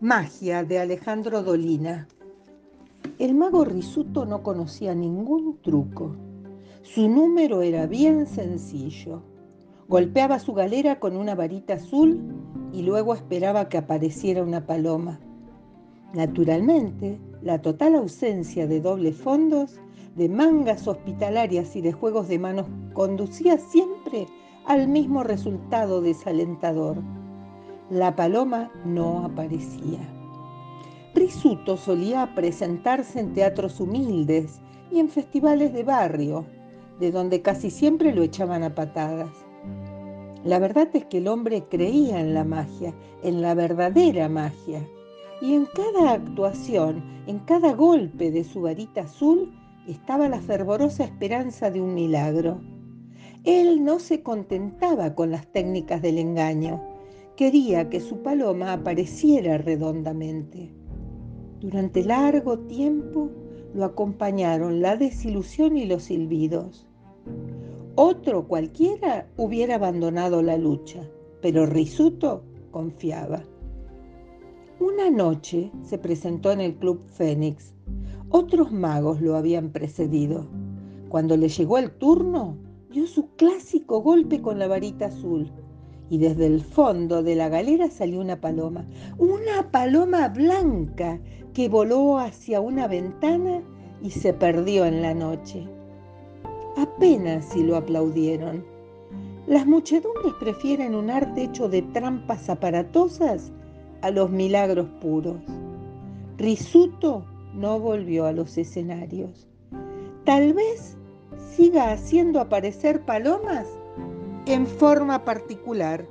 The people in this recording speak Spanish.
Magia de Alejandro Dolina. El mago Risuto no conocía ningún truco. Su número era bien sencillo. Golpeaba su galera con una varita azul y luego esperaba que apareciera una paloma. Naturalmente, la total ausencia de dobles fondos, de mangas hospitalarias y de juegos de manos conducía siempre al mismo resultado desalentador la paloma no aparecía. Risuto solía presentarse en teatros humildes y en festivales de barrio, de donde casi siempre lo echaban a patadas. La verdad es que el hombre creía en la magia, en la verdadera magia, y en cada actuación, en cada golpe de su varita azul, estaba la fervorosa esperanza de un milagro. Él no se contentaba con las técnicas del engaño, quería que su paloma apareciera redondamente. Durante largo tiempo lo acompañaron la desilusión y los silbidos. Otro cualquiera hubiera abandonado la lucha, pero Risuto confiaba. Una noche se presentó en el Club Fénix. Otros magos lo habían precedido. Cuando le llegó el turno, dio su clásico golpe con la varita azul y desde el fondo de la galera salió una paloma, una paloma blanca que voló hacia una ventana y se perdió en la noche. Apenas si lo aplaudieron. Las muchedumbres prefieren un arte hecho de trampas aparatosas a los milagros puros. Risuto no volvió a los escenarios. Tal vez siga haciendo aparecer palomas en forma particular